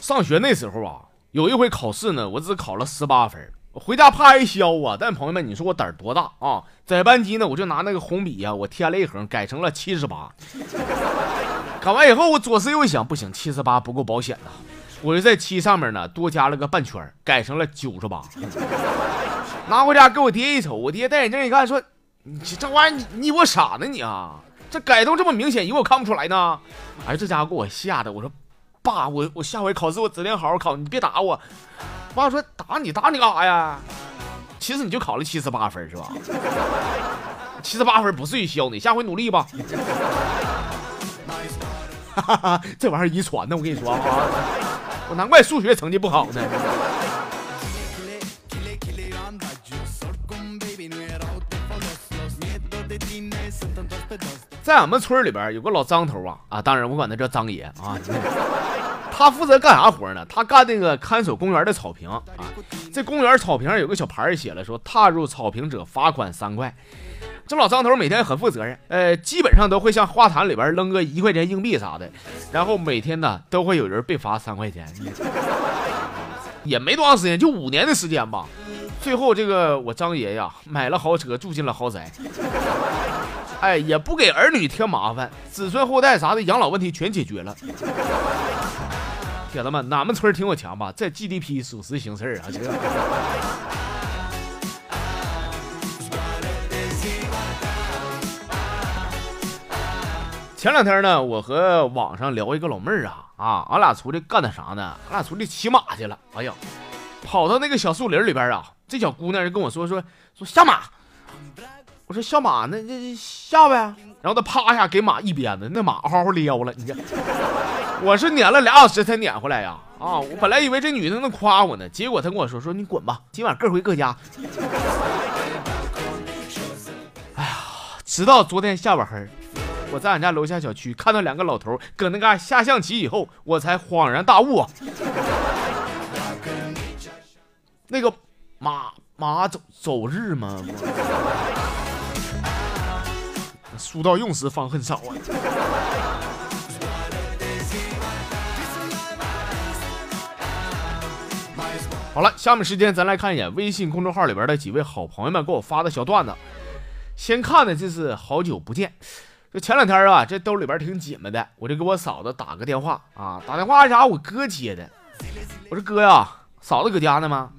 上学那时候啊，有一回考试呢，我只考了十八分，回家怕挨削啊。但朋友们，你说我胆儿多大啊？在班级呢，我就拿那个红笔呀，我添了一横，改成了七十八。改完以后，我左思右想，不行，七十八不够保险呐，我就在七上面呢多加了个半圈，改成了九十八。拿回家给我爹一瞅，我爹戴眼镜一看，说：“你这玩意儿，你以为我傻呢你啊？这改动这么明显，以为我看不出来呢？”哎，这家伙给我吓的，我说。爸，我我下回考试我指定好好考，你别打我。爸说打你打你干啥呀？其实你就考了七十八分是吧？七十八分不至于削你，下回努力吧。哈哈，这玩意儿遗传呢，我跟你说啊，我难怪数学成绩不好呢。在俺们村里边有个老张头啊啊，当然我管他叫张爷啊。他负责干啥活呢？他干那个看守公园的草坪啊。这公园草坪上有个小牌写了，说踏入草坪者罚款三块。这老张头每天很负责任，呃，基本上都会向花坛里边扔个一块钱硬币啥的，然后每天呢都会有人被罚三块钱。也没多长时间，就五年的时间吧。最后这个我张爷呀买了豪车，住进了豪宅。哎，也不给儿女添麻烦，子孙后代啥的养老问题全解决了。铁子们，俺们村挺有钱吧？在 GDP 属实行事啊！这。前两天呢，我和网上聊一个老妹儿啊啊，俺俩出去干点啥呢？俺俩出去骑马去了。哎呀，跑到那个小树林里边啊，这小姑娘就跟我说说说下马。我说下马，那那下呗。然后他啪一下给马一鞭子，那马嗷嗷撩了。你这，我是撵了俩小时才撵回来呀。啊，我本来以为这女的能夸我呢，结果她跟我说说你滚吧，今晚各回各家。哎呀，直到昨天下晚黑，我在俺家楼下小区看到两个老头搁那嘎下象棋以后，我才恍然大悟。那个马马走走日吗？书到用时方恨少啊！好了，下面时间咱来看一眼微信公众号里边的几位好朋友们给我发的小段子。先看的这是好久不见，这前两天啊，这兜里边挺紧巴的，我就给我嫂子打个电话啊，打电话啥？我哥接的。我说哥呀，嫂子搁家呢吗？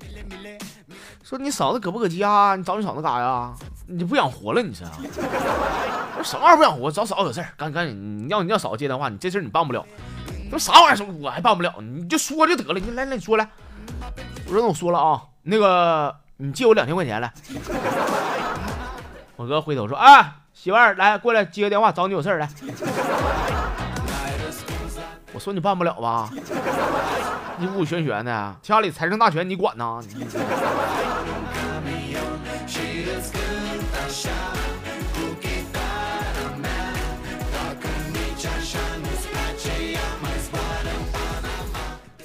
说你嫂子搁不搁家？你找你嫂子干啥呀？你不想活了？你是啊？我说什么玩意儿不想活？找嫂子有事儿，赶赶紧，你要你要嫂子接电话，你这事儿你办不了。说啥玩意儿？我还办不了？你就说就得了。你来来，你说来。我说那我说了啊，那个你借我两千块钱来。我哥回头说啊，媳妇儿来过来接个电话，找你有事儿来。我说你办不了吧？你五玄玄的，家里财政大权你管呐？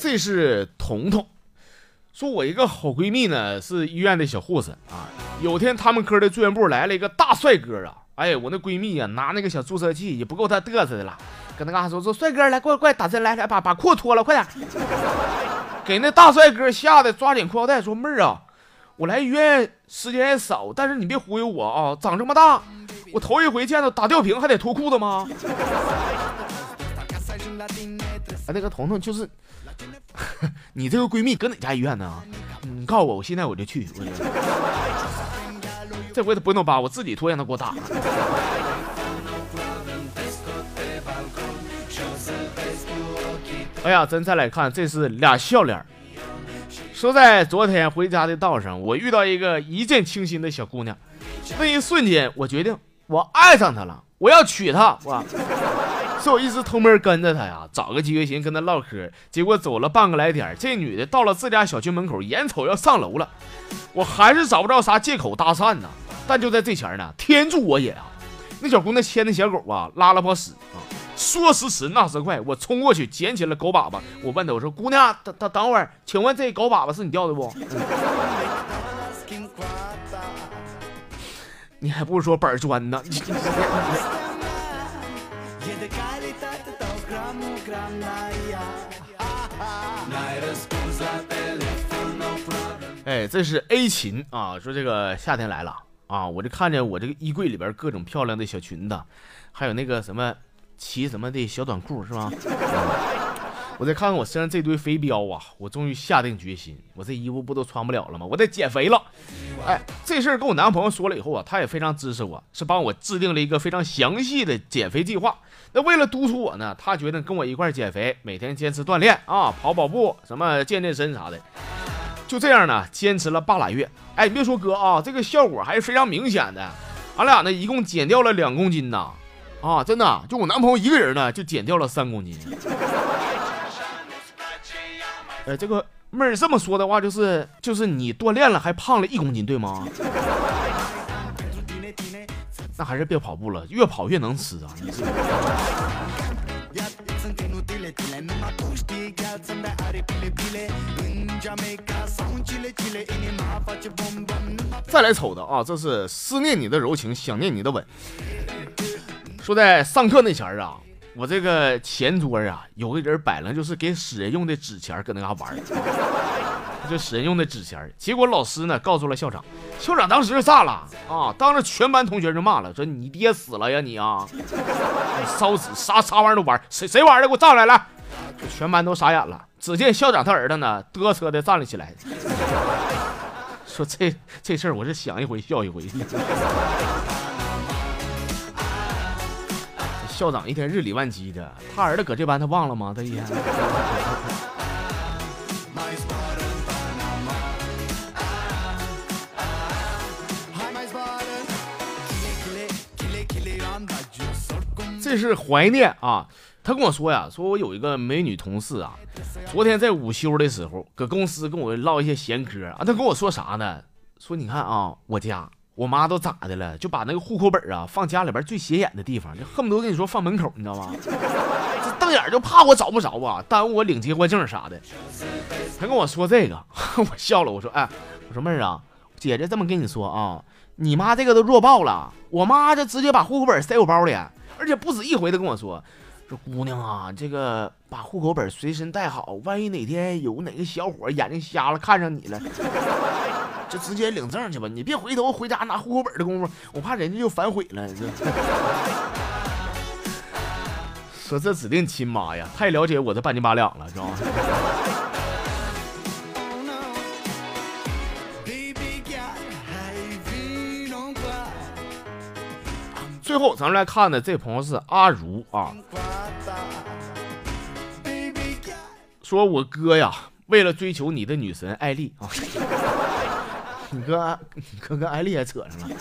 这是彤彤，说我一个好闺蜜呢，是医院的小护士啊。有天他们科的住院部来了一个大帅哥啊，哎，我那闺蜜呀，拿那个小注射器也不够他嘚瑟的了。搁那嘎说说帅哥来过来过来打针来来把把裤脱了快点，给那大帅哥吓得抓紧裤腰带说妹儿啊，我来医院时间也少，但是你别忽悠我啊，长这么大我头一回见到打吊瓶还得脱裤子吗？啊那个彤彤就是，你这个闺蜜搁哪家医院呢？你告诉我，我现在我就去。这回她不用扒，我自己脱让她给我打。哎呀，咱再来看，这是俩笑脸。说在昨天回家的道上，我遇到一个一见倾心的小姑娘，那一瞬间，我决定我爱上她了，我要娶她。哇！是我一直偷摸跟着她呀，找个机会寻跟她唠嗑。结果走了半个来点，这女的到了自家小区门口，眼瞅要上楼了，我还是找不着啥借口搭讪呢。但就在这前呢，天助我也啊！那小姑娘牵的小狗啊，拉了泡屎啊。说时迟，那时快，我冲过去捡起了狗粑粑。我问他：“我说姑娘，等等等会儿，请问这狗粑粑是你掉的不？”你还不如说板砖呢。哎，这是 A 琴啊，说这个夏天来了啊，我就看见我这个衣柜里边各种漂亮的小裙子，还有那个什么骑什么的小短裤，是吧？我再看看我身上这堆肥膘啊，我终于下定决心，我这衣服不都穿不了了吗？我得减肥了。哎，这事儿跟我男朋友说了以后啊，他也非常支持我，是帮我制定了一个非常详细的减肥计划。那为了督促我呢，他决定跟我一块减肥，每天坚持锻炼啊，跑跑步，什么健健身啥的。就这样呢，坚持了半拉月。哎，你别说哥啊，这个效果还是非常明显的。俺俩呢，一共减掉了两公斤呐，啊，真的，就我男朋友一个人呢，就减掉了三公斤。哎，这个妹儿这么说的话，就是就是你锻炼了还胖了一公斤，对吗？那还是别跑步了，越跑越能吃啊！再来瞅的啊，这是思念你的柔情，想念你的吻。说在上课那前儿啊。我这个前桌啊，有个人摆了，就是给死人用的纸钱，搁那嘎玩 就死人用的纸钱。结果老师呢，告诉了校长，校长当时就炸了啊，当着全班同学就骂了，说你爹死了呀你啊，烧纸啥啥玩意儿都玩，谁谁玩的给我站来来，全班都傻眼了。只见校长他儿子呢，嘚瑟的站了起来，说这这事儿我是想一回笑一回。校长一天日理万机的，他儿子搁这班，他忘了吗？他一天。这是怀念啊！他跟我说呀，说我有一个美女同事啊，昨天在午休的时候，搁公司跟我唠一些闲嗑啊。他跟我说啥呢？说你看啊，我家。我妈都咋的了？就把那个户口本啊放家里边最显眼的地方，就恨不得跟你说放门口，你知道吗？这瞪眼就怕我找不着啊，耽误我领结婚证啥的。他跟我说这个，我笑了。我说，哎，我说妹儿啊，姐姐这么跟你说啊，你妈这个都弱爆了。我妈就直接把户口本塞我包里，而且不止一回的跟我说，说姑娘啊，这个把户口本随身带好，万一哪天有哪个小伙眼睛瞎了看上你了。就直接领证去吧，你别回头回家拿户口本的功夫，我怕人家就反悔了。说这指定亲妈呀，太了解我这半斤八两了，知道吗？最后咱们来看的这朋友是阿如啊，说我哥呀，为了追求你的女神艾丽啊。你哥，你哥跟艾丽也扯上了，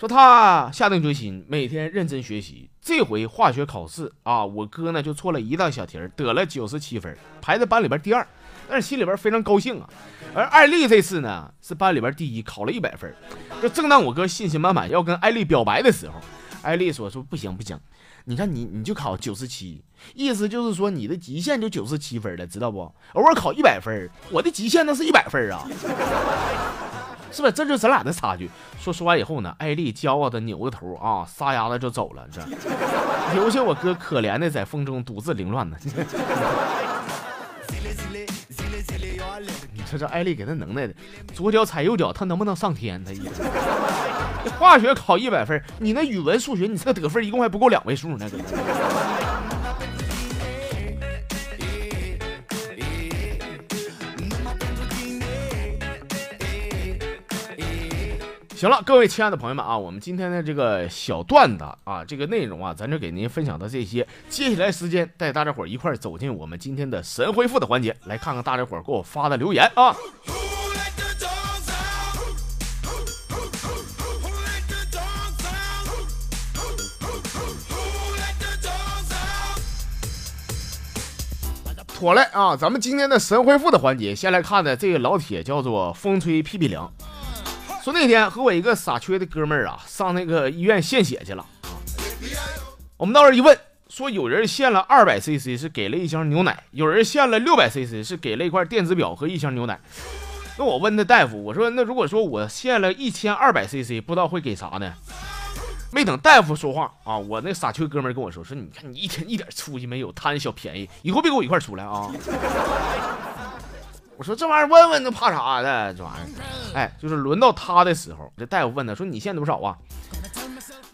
说他下定决心每天认真学习。这回化学考试啊，我哥呢就错了一道小题，得了九十七分，排在班里边第二，但是心里边非常高兴啊。而艾丽这次呢是班里边第一，考了一百分。就正当我哥信心满满要跟艾丽表白的时候，艾丽说说不行不行。你看你，你就考九十七，意思就是说你的极限就九十七分了，知道不？偶尔考一百分，我的极限那是一百分啊，是吧？这就是咱俩的差距。说说完以后呢，艾丽骄傲的扭个头啊，撒丫子就走了，这留下我哥可怜的在风中独自凌乱呢。你说这艾丽给他能耐的，左脚踩右脚，他能不能上天？他一。你 化学考一百分，你那语文、数学，你这得分一共还不够两位数呢，行了，各位亲爱的朋友们啊，我们今天的这个小段子啊，这个内容啊，咱就给您分享到这些。接下来时间带大家伙一块走进我们今天的神回复的环节，来看看大家伙给我发的留言啊。妥嘞啊！咱们今天的神回复的环节，先来看的这个老铁叫做风吹屁屁凉，说那天和我一个傻缺的哥们儿啊，上那个医院献血去了。我们到那儿一问，说有人献了二百 cc 是给了一箱牛奶，有人献了六百 cc 是给了一块电子表和一箱牛奶。那我问那大夫，我说那如果说我献了一千二百 cc，不知道会给啥呢？没等大夫说话啊，我那傻缺哥们跟我说说，你看你一天一点出息没有，贪小便宜，以后别跟我一块出来啊！我说这玩意儿问问那怕啥的？这玩意儿，哎，就是轮到他的时候，这大夫问他说你现多少啊？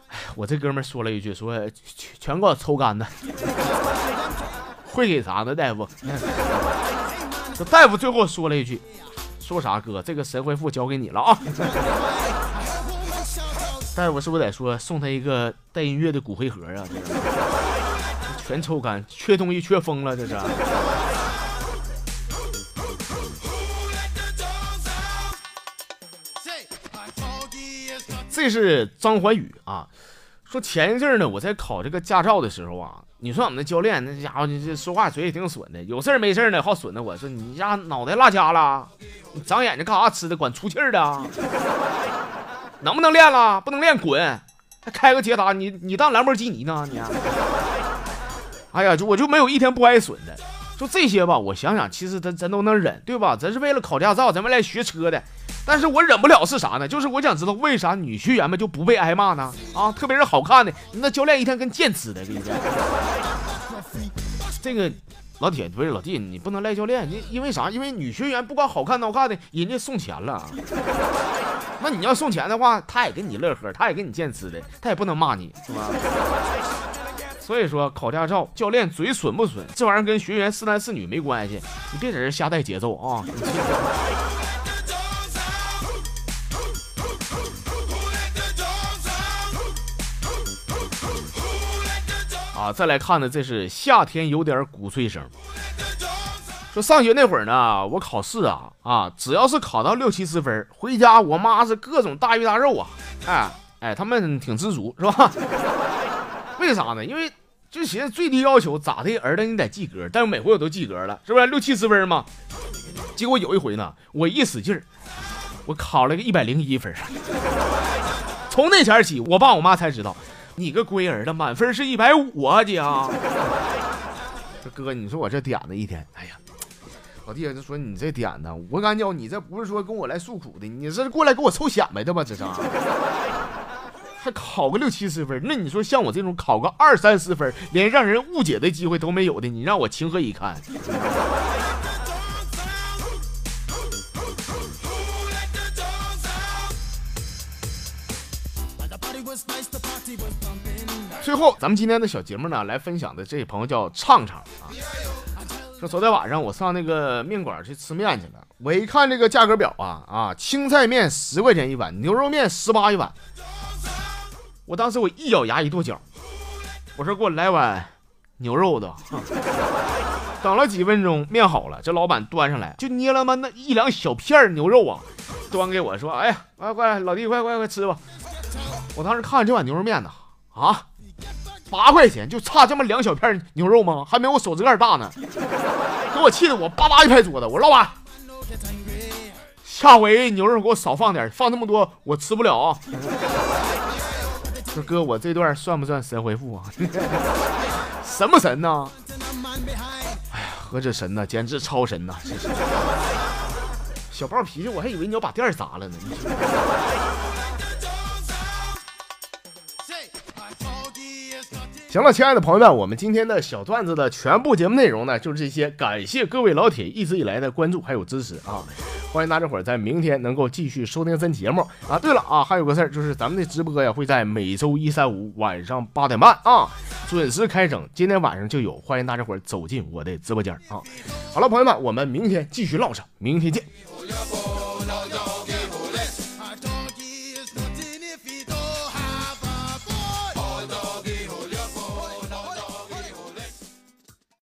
哎，我这哥们说了一句说全全给我抽干的，会给啥呢？大夫？这大夫最后说了一句。说啥哥？这个神回复交给你了啊！大夫是不是得说送他一个带音乐的骨灰盒啊？全抽干，缺东西缺疯了，这是。这是张怀宇啊。说前一阵呢，我在考这个驾照的时候啊，你说我们的教练那家伙，你这说话嘴也挺损的，有事没事呢，好损的。我说你家脑袋落家了，你长眼睛干啥吃的？管出气儿的，能不能练了？不能练滚！还开个捷达，你你当兰博基尼呢？你？哎呀，就我就没有一天不挨损的。就这些吧，我想想，其实咱咱都能忍，对吧？咱是为了考驾照，咱们来学车的。但是我忍不了是啥呢？就是我想知道为啥女学员们就不被挨骂呢？啊，特别是好看的，那教练一天跟剑似的，跟你讲。这个 老铁不是老弟，你不能赖教练，你因为啥？因为女学员不管好看不好看的，人家送钱了。那你要送钱的话，他也跟你乐呵，他也跟你剑吃的，他也不能骂你，是吧？所以说考驾照，教练嘴损不损，这玩意儿跟学员是男是女没关系，你别在这瞎带节奏啊！啊，再来看呢，这是夏天有点鼓吹声。说上学那会儿呢，我考试啊啊，只要是考到六七十分，回家我妈是各种大鱼大肉啊，哎哎，他们挺知足是吧？为啥呢？因为就寻思最低要求咋的，儿子你得及格，但是每回我都及格了，是不是六七十分嘛？结果有一回呢，我一使劲儿，我考了个一百零一分。从那前起，我爸我妈才知道。你个龟儿子，满分是一百五啊，姐啊！这哥，你说我这点子一天，哎呀，老弟就说你这点呢，我感觉你这不是说跟我来诉苦的，你这是过来给我凑显摆的吧？这是，还考个六七十分，那你说像我这种考个二三十分，连让人误解的机会都没有的，你让我情何以堪？最后，咱们今天的小节目呢，来分享的这位朋友叫畅畅啊。说昨天晚上我上那个面馆去吃面去了，我一看这个价格表啊啊，青菜面十块钱一碗，牛肉面十八一碗。我当时我一咬牙一跺脚，我说给我来碗牛肉的。等了几分钟，面好了，这老板端上来就捏了嘛那一两小片牛肉啊，端给我说：“哎呀，快快老弟，快快快吃吧。”我当时看这碗牛肉面呢，啊，八块钱就差这么两小片牛肉吗？还没我手指盖大呢，给我气的我叭叭一拍桌子，我说老板，下回牛肉给我少放点，放那么多我吃不了啊。说哥，我这段算不算神回复啊？神不神呢？哎呀，何止神呐，简直超神呐！小暴脾气，我还以为你要把店砸了呢。行了，亲爱的朋友们，我们今天的小段子的全部节目内容呢，就是这些。感谢各位老铁一直以来的关注还有支持啊！欢迎大家伙儿在明天能够继续收听咱节目啊！对了啊，还有个事儿，就是咱们的直播呀会在每周一、三、五晚上八点半啊准时开整，今天晚上就有，欢迎大家伙儿走进我的直播间啊！好了，朋友们，我们明天继续唠上，明天见。